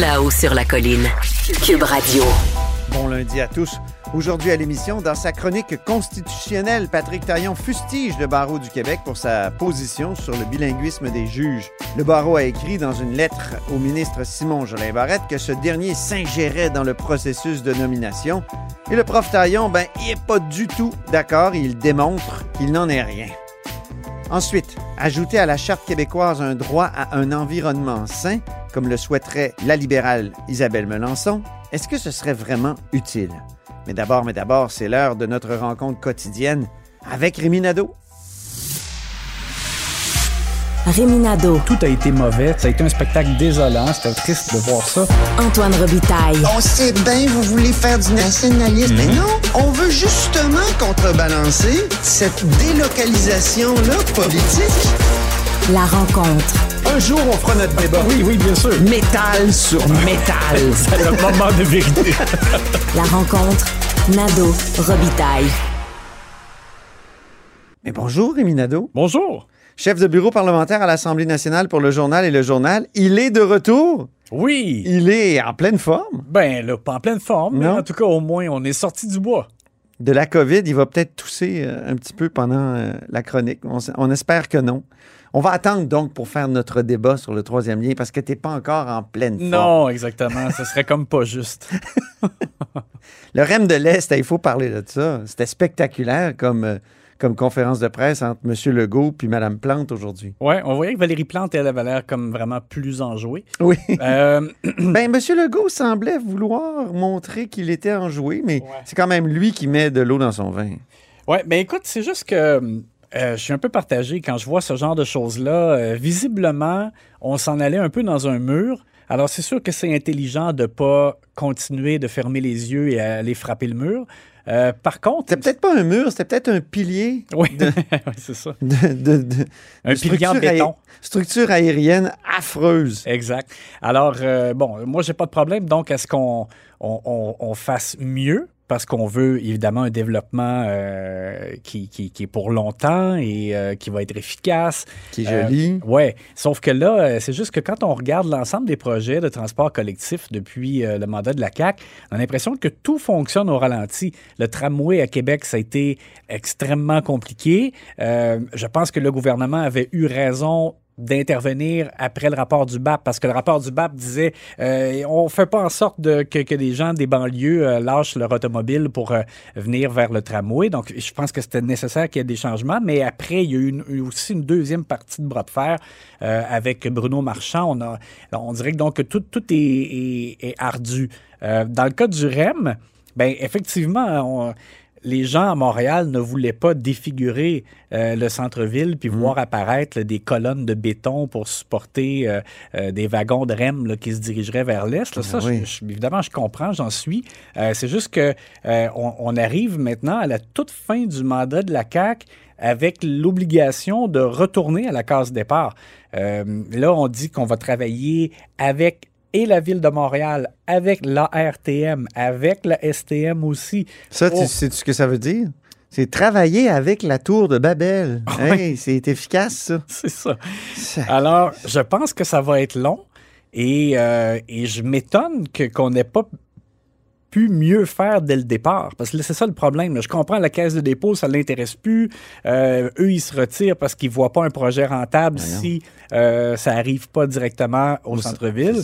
Là-haut sur la colline. Cube Radio. Bon lundi à tous. Aujourd'hui à l'émission, dans sa chronique constitutionnelle, Patrick Taillon fustige le barreau du Québec pour sa position sur le bilinguisme des juges. Le barreau a écrit dans une lettre au ministre Simon Jolin Barrette que ce dernier s'ingérait dans le processus de nomination. Et le prof Taillon, ben, il n'est pas du tout d'accord il démontre qu'il n'en est rien. Ensuite, ajouter à la Charte québécoise un droit à un environnement sain, comme le souhaiterait la libérale Isabelle Melançon, est-ce que ce serait vraiment utile? Mais d'abord, mais d'abord, c'est l'heure de notre rencontre quotidienne avec Rémi Nadeau. Réminado. Tout a été mauvais. Ça a été un spectacle désolant. C'était triste de voir ça. Antoine Robitaille. On sait bien, vous voulez faire du nationalisme, mais non, on veut justement contrebalancer cette délocalisation-là politique. La rencontre. Un jour, on fera notre débat. Oui, oui, bien sûr. Métal sur métal. C'est le moment de vérité. La rencontre. Nado. Robitaille. Mais bonjour, Rémi Nadeau. Bonjour. Chef de bureau parlementaire à l'Assemblée nationale pour le journal et le journal. Il est de retour. Oui. Il est en pleine forme. Ben là, pas en pleine forme, mais Non. en tout cas, au moins, on est sorti du bois. De la COVID, il va peut-être tousser euh, un petit peu pendant euh, la chronique. On espère que non. On va attendre donc pour faire notre débat sur le troisième lien parce que tu n'es pas encore en pleine forme. Non, exactement. Ce serait comme pas juste. Le REM de l'Est, il faut parler de ça. C'était spectaculaire comme, euh, comme conférence de presse entre M. Legault puis Mme Plante aujourd'hui. Ouais, on voyait que Valérie Plante, elle avait l'air comme vraiment plus enjouée. Oui. Euh, ben, M. Legault semblait vouloir montrer qu'il était enjoué, mais c'est quand même lui qui met de l'eau dans son vin. Ouais, ben écoute, c'est juste que euh, je suis un peu partagé quand je vois ce genre de choses-là. Euh, visiblement, on s'en allait un peu dans un mur. Alors, c'est sûr que c'est intelligent de pas continuer de fermer les yeux et aller frapper le mur. Euh, par contre. C'était peut-être pas un mur, c'était peut-être un pilier. Oui, c'est ça. de- de- de- Un pilier en aé- béton. structure aérienne affreuse. Exact. Alors, euh, bon, moi, j'ai pas de problème. Donc, est-ce qu'on on, on- on fasse mieux? Parce qu'on veut évidemment un développement euh, qui, qui- qui est pour longtemps et euh, qui va être efficace. Qui est joli. Oui. Sauf que là, euh, c'est juste que quand on regarde l'ensemble des projets de transport collectif depuis euh, le mandat de la CAQ, on a l'impression que tout fonctionne au ralenti. Le tramway à Québec, ça a été extrêmement compliqué. Euh, je pense que le gouvernement avait eu raison d'intervenir après le rapport du BAP, parce que le rapport du BAP disait euh, on fait pas en sorte de, que, que des gens des banlieues euh, lâchent leur automobile pour euh, venir vers le tramway. Donc, je pense que c'était nécessaire qu'il y ait des changements, mais après, il y a eu une- aussi une deuxième partie de bras de fer euh, avec Bruno Marchand. On, a, on dirait que donc tout, tout est, est- est ardu. Dans le cas du REM, ben effectivement, on- les gens à Montréal ne voulaient pas défigurer euh, le centre-ville puis voir apparaître là, des colonnes de béton pour supporter euh, euh, des wagons de REM là, qui se dirigeraient vers l'est. là. Ça, oui. je- je- évidemment, je comprends, j'en suis. Euh, C'est juste que euh, on, on arrive maintenant à la toute fin du mandat de la CAQ avec l'obligation de retourner à la case départ. Euh, là, on dit qu'on va travailler avec et la ville de Montréal, avec l'ARTM, avec la STM aussi. Ça, tu Oh. sais ce que ça veut dire? C'est travailler avec la tour de Babel. Hey, c'est efficace, ça. C'est ça. Ça- Alors, je pense que ça va être long et, euh, et je m'étonne que- qu'on n'ait pas pu mieux faire dès le départ. Parce que c'est ça le problème. Je comprends la caisse de dépôt, ça ne l'intéresse plus. Euh, eux, ils se retirent parce qu'ils ne voient pas un projet rentable Ben si euh, ça n'arrive pas directement au C'est centre-ville.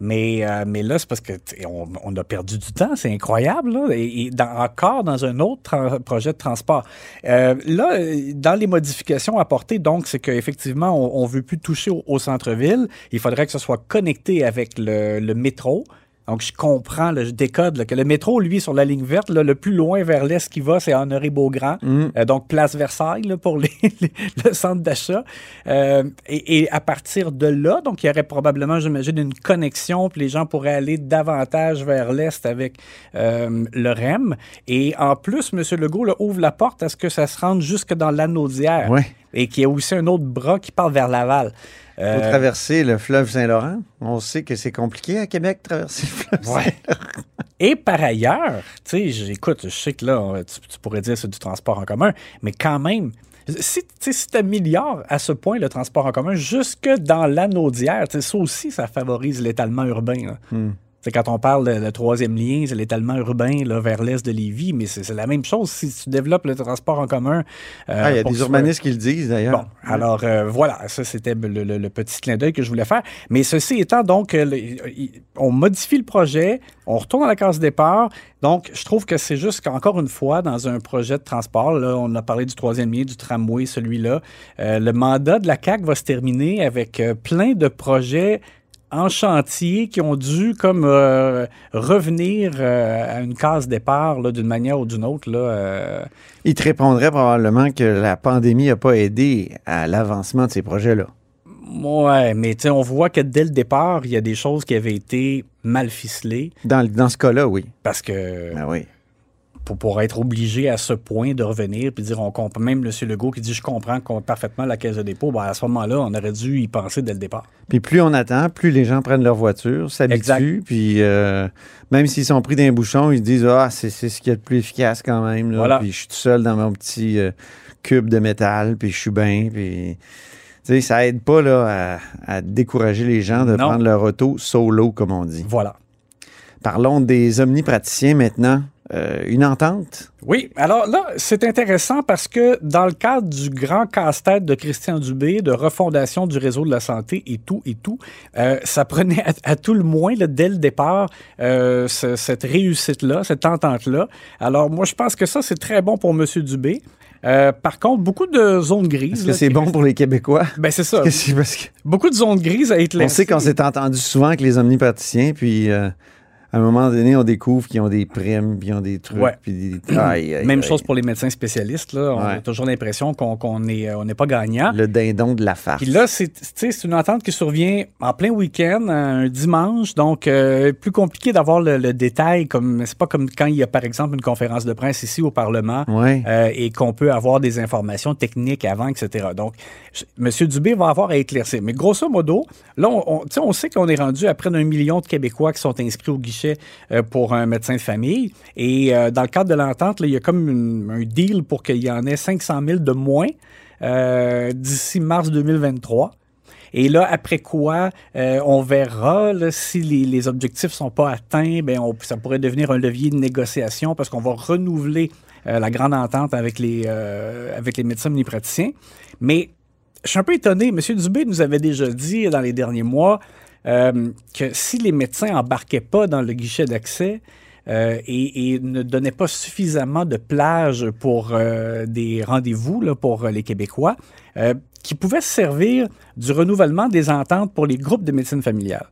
Mais, euh, mais là, c'est parce que on, a perdu du temps, c'est incroyable. Là, et, encore dans un autre projet de transport. Euh, là, dans les modifications apportées, donc, c'est qu'effectivement, on ne veut plus toucher au, centre-ville. Il faudrait que ce soit connecté avec le métro. Donc, je comprends, là, je décode là, que le métro, lui, sur la ligne verte, là, le plus loin vers l'est qu'il va, c'est Honoré-Beaugrand. Mm. Euh, donc, place Versailles pour les, les- le centre d'achat. Euh, et, et à partir de là, donc, il y aurait probablement, j'imagine, une connexion, puis les gens pourraient aller davantage vers l'est avec euh, le REM. Et en plus, M. Legault là, ouvre la porte à ce que ça se rende jusque dans l'anneau d'hier. Ouais. Et qu'il y a aussi un autre bras qui part vers Laval. Pour Euh, traverser le fleuve Saint-Laurent. On sait que c'est compliqué à Québec, traverser le fleuve Ouais. Et par ailleurs, tu sais, j'écoute, je sais que là, on- tu, tu pourrais dire que c'est du transport en commun, mais quand même, si tu si améliores à ce point le transport en commun jusque dans l'anneau d'hier, ça aussi, ça favorise l'étalement urbain. là. Sais, Quand on parle de, de troisième lien, c'est l'étalement urbain là, vers l'est de Lévis, mais c'est c'est la même chose si tu développes le transport en commun. euh, Ah, il y a des soit- urbanistes qui le disent, d'ailleurs. Bon, alors euh, voilà, ça c'était le, le- le petit clin d'œil que je voulais faire. Mais ceci étant, donc, euh, le- on modifie le projet, on retourne à la case départ. Donc, je trouve que c'est juste qu'encore une fois, dans un projet de transport, là, on a parlé du troisième lien, du tramway, celui-là, euh, le mandat de la CAC va se terminer avec plein de projets en chantier qui ont dû comme euh, revenir euh, à une case départ d'une manière ou d'une autre. Là, euh, Il te répondrait probablement que la pandémie n'a pas aidé à l'avancement de ces projets-là. Ouais, mais tu sais, on voit que dès le départ, il y a des choses qui avaient été mal ficelées Dans, dans ce cas-là, oui. parce que Ben oui. Pour, pour être obligé à ce point de revenir puis dire on comprend même M. Legault qui dit je comprends parfaitement la caisse de dépôt, ben à ce moment-là, on aurait dû y penser dès le départ. Puis plus on attend, plus les gens prennent leur voiture, s'habituent, puis euh, même s'ils sont pris d'un bouchon, ils se disent Ah, c'est c'est ce qui est le plus efficace quand même. Là. Voilà. Puis je suis tout seul dans mon petit euh, cube de métal, puis je suis bien, puis. Tu sais, ça aide pas là, à, à décourager les gens de Non. prendre leur auto solo, comme on dit. Voilà. Parlons des omnipraticiens maintenant. Euh, une entente? Oui, alors là, c'est intéressant parce que dans le cadre du grand casse-tête de Christian Dubé, de refondation du réseau de la santé et tout, et tout, euh, ça prenait à, à tout le moins, là, dès le départ, euh, ce- cette réussite-là, cette entente-là. Alors moi, je pense que ça, c'est très bon pour M. Dubé. Euh, par contre, beaucoup de zones grises. Est-ce que c'est bon pour les Québécois? Ben c'est ça. Parce que c'est parce que- Beaucoup de zones grises à être on sait qu'on s'est entendu souvent avec les omnipraticiens, puis euh, à un moment donné, on découvre qu'ils ont des primes, puis ils ont des trucs. Ouais. Puis des... Aïe, aïe, Même aïe. chose pour les médecins spécialistes. Là. On Ouais. a toujours l'impression qu'on euh, on n'est pas gagnant. Le dindon de la farce. Puis là, c'est une entente qui survient en plein week-end, un dimanche, donc euh, plus compliqué d'avoir le, le détail. Comme c'est pas comme quand il y a par exemple une conférence de presse ici au Parlement Ouais. euh, et qu'on peut avoir des informations techniques avant, etc. Donc, M. Dubé va avoir à éclaircir. Mais grosso modo, là, on, on sait qu'on est rendu à près d'un million de Québécois qui sont inscrits au guichet euh, pour un médecin de famille. Et euh, dans le cadre de l'entente, il y a comme un deal pour qu'il y en ait 500 000 de moins euh, d'ici mars 2023. Et là, après quoi, on verra si les, objectifs sont pas atteints, on- ça pourrait devenir un levier de négociation parce qu'on va renouveler la grande entente avec les, euh, avec les médecins omnipraticiens. Mais je suis un peu étonné. M. Dubé nous avait déjà dit dans les derniers mois euh, que si les médecins embarquaient pas dans le guichet d'accès, euh, et, et ne donnaient pas suffisamment de plage pour euh, des rendez-vous là, pour euh, les Québécois, euh, qui pouvaient se servir du renouvellement des ententes pour les groupes de médecine familiale.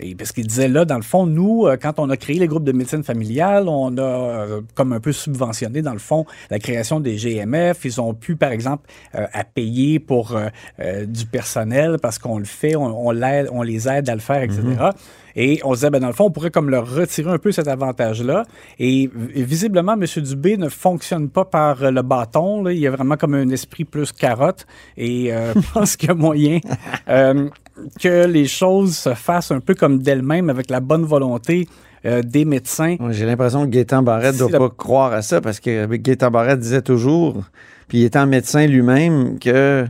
Et parce qu'il disait là, dans le fond, nous, euh, quand on a créé les groupes de médecine familiale, on a euh, comme un peu subventionné, dans le fond, la création des GMF. Ils ont pu, par exemple, euh, à payer pour euh, euh, du personnel parce qu'on le fait, on, on, l'aide- on les aide à le faire, etc. Et on se disait, ben, dans le fond, on pourrait comme leur retirer un peu cet avantage-là. Et visiblement, M. Dubé ne fonctionne pas par le bâton. là. Il y a vraiment comme un esprit plus carotte. Et euh, je pense qu'il y a moyen que les choses se fassent un peu comme d'elles-mêmes avec la bonne volonté euh, des médecins. J'ai l'impression que Gaétan Barrette ne doit la- pas croire à ça parce que Gaétan Barrette disait toujours, puis étant médecin lui-même, que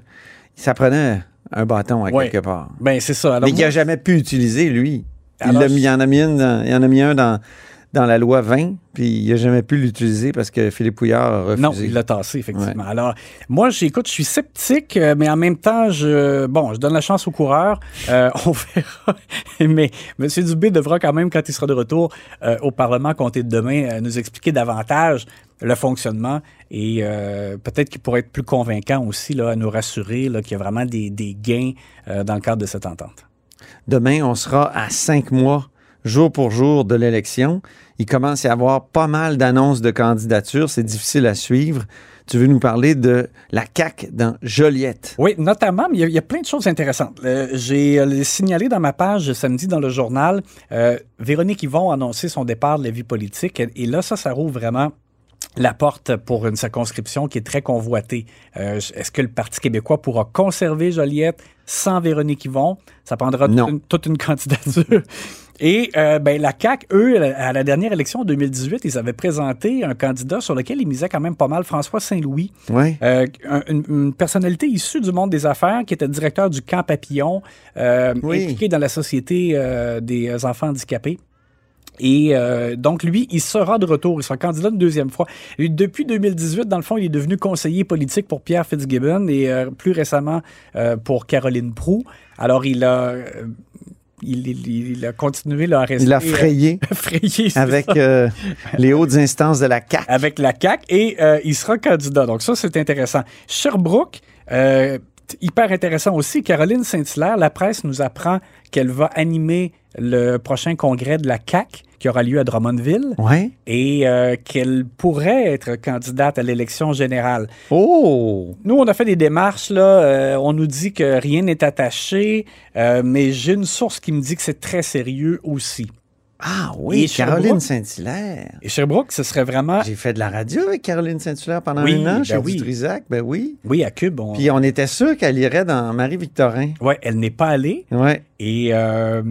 ça prenait un bâton à Ouais. quelque part. Ben, c'est ça. Alors, Mais qu'il n'a jamais pu utiliser, lui. Il, Alors, l'a mis- il en a mis, une dans- il en a mis un dans, dans la loi 20, puis il n'a jamais pu l'utiliser parce que Philippe Pouillard a refusé. Non, il l'a tassé, effectivement. Alors, moi, j'écoute, je suis sceptique, euh, mais en même temps, je, bon, je donne la chance aux coureurs. Euh, on verra. mais M. Dubé devra quand même, quand il sera de retour euh, au Parlement compté de demain, euh, nous expliquer davantage le fonctionnement et euh, peut-être qu'il pourrait être plus convaincant aussi là, à nous rassurer qu'il y a vraiment des, des gains euh, dans le cadre de cette entente. Demain, on sera à cinq mois, jour pour jour, de l'élection. Il commence à y avoir pas mal d'annonces de candidatures. C'est difficile à suivre. Tu veux nous parler de la CAQ dans Joliette? Oui, notamment, mais il y, a, plein de choses intéressantes. Euh, J'ai euh, signalé dans ma page samedi dans le journal, euh, Véronique Yvon a annoncé son départ de la vie politique. Et, et là, ça, ça rouvre vraiment la porte pour une circonscription qui est très convoitée. Euh, Est-ce que le Parti québécois pourra conserver Joliette sans Véronique Yvon? Ça prendra toute une, toute une candidature. Et euh, ben, la CAQ, eux, à la dernière élection en 2018, ils avaient présenté un candidat sur lequel ils misaient quand même pas mal, François Saint-Louis. Oui. Euh, un- une, une personnalité issue du monde des affaires qui était directeur du camp Papillon, Oui. impliqué dans la société des enfants handicapés. Et euh, donc, lui, il sera de retour. Il sera candidat une deuxième fois. Et depuis 2018, dans le fond, il est devenu conseiller politique pour Pierre Fitzgibbon et euh, plus récemment euh, pour Caroline Proux. Alors, il a, il, il- il a continué là, à rester... Il a frayé euh, frayé, avec euh, les hautes instances de la CAQ. avec la CAQ et euh, il sera candidat. Donc ça, c'est intéressant. Sherbrooke, hyper intéressant aussi. Caroline Saint-Hilaire, la presse nous apprend qu'elle va animer le prochain congrès de la CAQ qui aura lieu à Drummondville Oui. et euh, qu'elle pourrait être candidate à l'élection générale. Oh! Nous, on a fait des démarches, là. euh, on nous dit que rien n'est attaché, euh, mais j'ai une source qui me dit que c'est très sérieux aussi. Ah oui, Et Caroline? Saint-Hilaire. Et Sherbrooke, ce serait vraiment... J'ai fait de la radio avec Caroline Saint-Hilaire pendant Oui, un an ben chez oui. Dutrisac. Ben oui. Oui, à Cube, on... Puis on était sûr qu'elle irait dans Marie-Victorin. Ouais, elle n'est pas allée. Ouais. Et euh,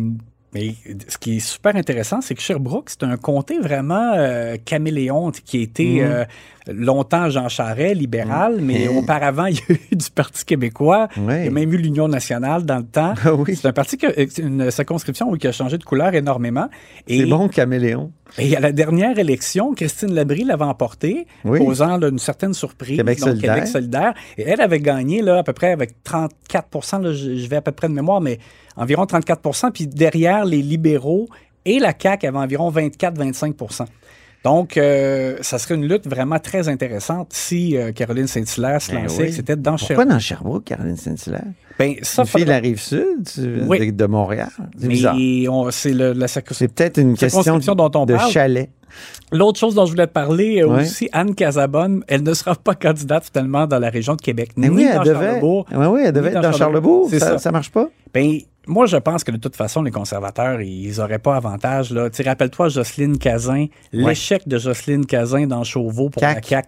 mais ce qui est super intéressant, c'est que Sherbrooke, c'est un comté vraiment euh, caméléon qui a été Mhm. euh, longtemps Jean Charest, libéral, mais Mhm. auparavant, il y a eu du Parti québécois. Il y a même eu l'Union nationale dans le temps. Ah oui. C'est un parti, que, c'est une circonscription oui, qui a changé de couleur énormément. C'est bon, Caméléon. et à la dernière élection, Christine Labrie l'avait emporté, Oui. causant là, une certaine surprise. Québec donc, solidaire. Québec solidaire. Et elle avait gagné là, à peu près avec 34 là, je vais à peu près de mémoire, mais environ 34 Puis derrière, les libéraux et la CAQ avaient environ 24-25 donc, euh, ça serait une lutte vraiment très intéressante si euh, Caroline Saint-Hilaire se Ben lançait, oui. c'était dans Pourquoi Sherbrooke. dans Sherbrooke, Caroline Saint-Hilaire? Ben, ça, Une fille de la Rive-Sud tu- Oui. de, Montréal. C'est mais on- c'est la circonscription. C'est peut-être une question circonscription dont on de parle. chalet. L'autre chose dont je voulais te parler euh, Ouais. aussi, Anne Casabonne, elle ne sera pas candidate finalement dans la région de Québec. Mais ni oui, dans elle devait, Charlebourg. oui, elle ni devait être dans Charlebourg. Ça, ça. ça marche pas? Ben, moi, je pense que de toute façon, les conservateurs, ils n'auraient pas avantage. Là. Rappelle-toi Jocelyne Cazin, l'échec de Jocelyne Cazin dans Chauveau pour la CAQ. CAQ.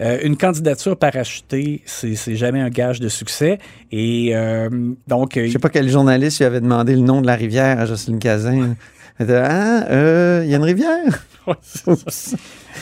Euh, une candidature parachutée, c'est c'est jamais un gage de succès. Et euh, donc, euh, Je sais pas quel journaliste lui avait demandé le nom de la rivière à Jocelyne Cazin. Ah, euh, il y a une rivière? Oups.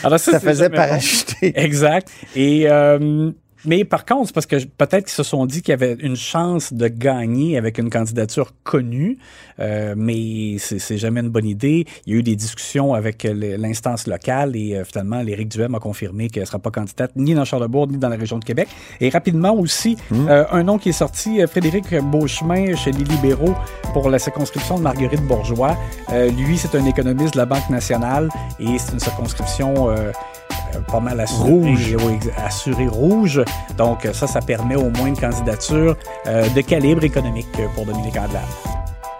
alors Ça c'est faisait jamais parachuter. Exact. Et euh, mais par contre, parce que peut-être qu'ils se sont dit qu'il y avait une chance de gagner avec une candidature connue, euh, mais c'est jamais une bonne idée. Il y a eu des discussions avec euh, l'instance locale et euh, finalement, l'Éric Duhem a confirmé qu'elle ne sera pas candidate ni dans Charlebourg ni dans la région de Québec. Et rapidement aussi, euh, un nom qui est sorti, euh, Frédéric Beauchemin chez les libéraux pour la circonscription de Marguerite Bourgeois. Euh, lui, c'est un économiste de la Banque nationale et c'est une circonscription pas mal assurée, Rouge. oui, rouge. Donc ça, ça permet au moins une candidature euh, de calibre économique pour Dominique Andelade.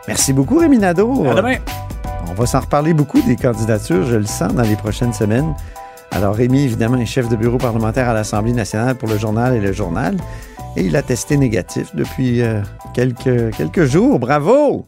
Merci beaucoup, Rémi Nadeau. À demain! On va s'en reparler beaucoup des candidatures, je le sens, dans les prochaines semaines. Alors, Rémi, évidemment, est chef de bureau parlementaire à l'Assemblée nationale pour le journal et le journal. Et il a testé négatif depuis euh, quelques, quelques jours. Bravo!